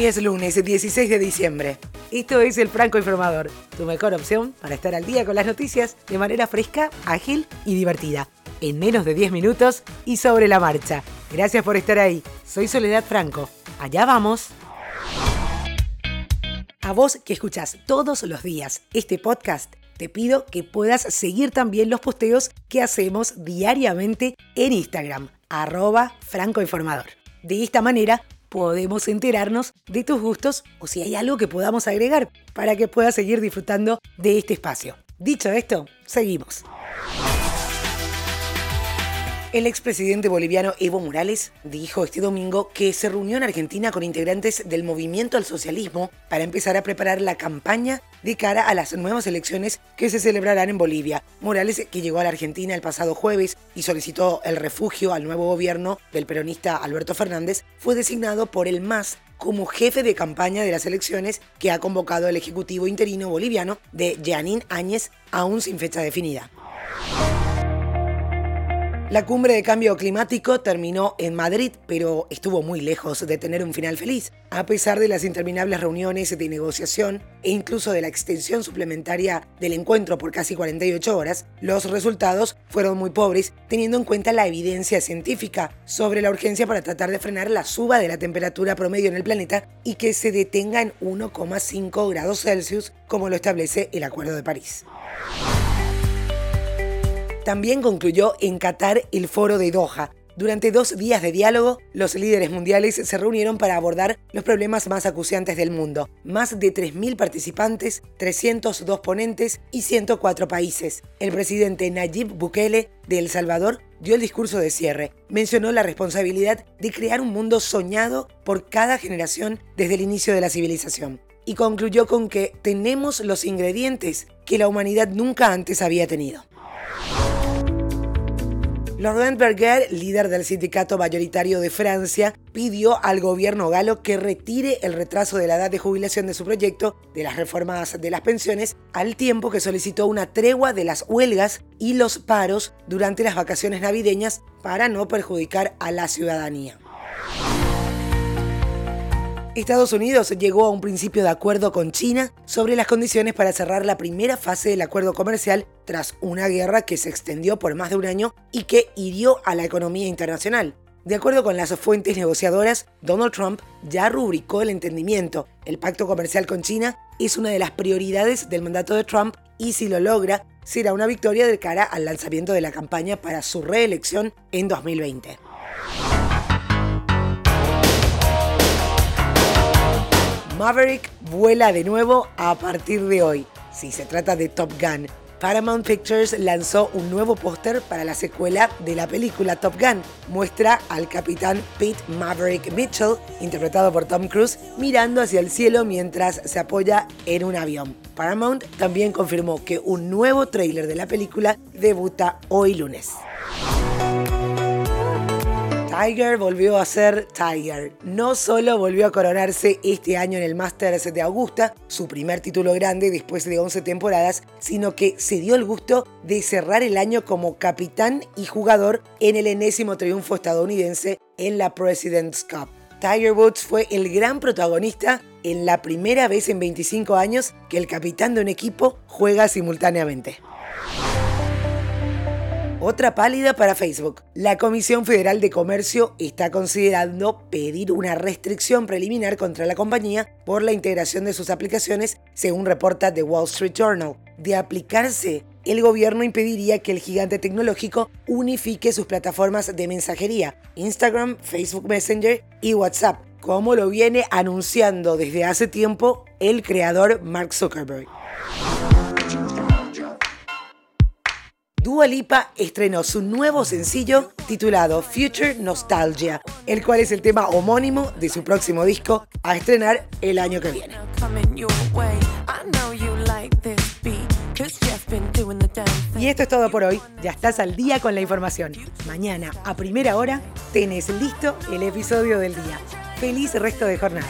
Hoy es lunes 16 de diciembre. Esto es el Franco Informador, tu mejor opción para estar al día con las noticias de manera fresca, ágil y divertida. En menos de 10 minutos y sobre la marcha. Gracias por estar ahí. Soy Soledad Franco. Allá vamos. A vos que escuchás todos los días este podcast, te pido que puedas seguir también los posteos que hacemos diariamente en Instagram, arroba francoinformador. De esta manera podemos enterarnos de tus gustos o si hay algo que podamos agregar para que puedas seguir disfrutando de este espacio. Dicho esto, seguimos. El expresidente boliviano Evo Morales dijo este domingo que se reunió en Argentina con integrantes del movimiento al socialismo para empezar a preparar la campaña de cara a las nuevas elecciones que se celebrarán en Bolivia. Morales, que llegó a la Argentina el pasado jueves y solicitó el refugio al nuevo gobierno del peronista Alberto Fernández, fue designado por el MAS como jefe de campaña de las elecciones que ha convocado el Ejecutivo interino boliviano de Janine Áñez, aún sin fecha definida. La cumbre de cambio climático terminó en Madrid, pero estuvo muy lejos de tener un final feliz. A pesar de las interminables reuniones de negociación e incluso de la extensión suplementaria del encuentro por casi 48 horas, los resultados fueron muy pobres, teniendo en cuenta la evidencia científica sobre la urgencia para tratar de frenar la suba de la temperatura promedio en el planeta y que se detenga en 1,5 grados Celsius, como lo establece el Acuerdo de París. También concluyó en Qatar el foro de Doha. Durante dos días de diálogo, los líderes mundiales se reunieron para abordar los problemas más acuciantes del mundo. Más de 3.000 participantes, 302 ponentes y 104 países. El presidente Nayib Bukele de El Salvador dio el discurso de cierre. Mencionó la responsabilidad de crear un mundo soñado por cada generación desde el inicio de la civilización. Y concluyó con que tenemos los ingredientes que la humanidad nunca antes había tenido. Laurent Berger, líder del sindicato mayoritario de Francia, pidió al gobierno galo que retire el retraso de la edad de jubilación de su proyecto de las reformas de las pensiones, al tiempo que solicitó una tregua de las huelgas y los paros durante las vacaciones navideñas para no perjudicar a la ciudadanía. Estados Unidos llegó a un principio de acuerdo con China sobre las condiciones para cerrar la primera fase del acuerdo comercial tras una guerra que se extendió por más de un año y que hirió a la economía internacional. De acuerdo con las fuentes negociadoras, Donald Trump ya rubricó el entendimiento. El pacto comercial con China es una de las prioridades del mandato de Trump y si lo logra, será una victoria de cara al lanzamiento de la campaña para su reelección en 2020. Maverick vuela de nuevo a partir de hoy. Si se trata de Top Gun, Paramount Pictures lanzó un nuevo póster para la secuela de la película Top Gun. Muestra al capitán Pete Maverick Mitchell, interpretado por Tom Cruise, mirando hacia el cielo mientras se apoya en un avión. Paramount también confirmó que un nuevo tráiler de la película debuta hoy lunes. Tiger volvió a ser Tiger. No solo volvió a coronarse este año en el Masters de Augusta, su primer título grande después de 11 temporadas, sino que se dio el gusto de cerrar el año como capitán y jugador en el enésimo triunfo estadounidense en la President's Cup. Tiger Woods fue el gran protagonista en la primera vez en 25 años que el capitán de un equipo juega simultáneamente. Otra pálida para Facebook. La Comisión Federal de Comercio está considerando pedir una restricción preliminar contra la compañía por la integración de sus aplicaciones, según reporta The Wall Street Journal. De aplicarse, el gobierno impediría que el gigante tecnológico unifique sus plataformas de mensajería, Instagram, Facebook Messenger y WhatsApp, como lo viene anunciando desde hace tiempo el creador Mark Zuckerberg. Dua Lipa estrenó su nuevo sencillo titulado Future Nostalgia, el cual es el tema homónimo de su próximo disco a estrenar el año que viene. Y esto es todo por hoy. Ya estás al día con la información. Mañana, a primera hora, tenés listo el episodio del día. Feliz resto de jornada.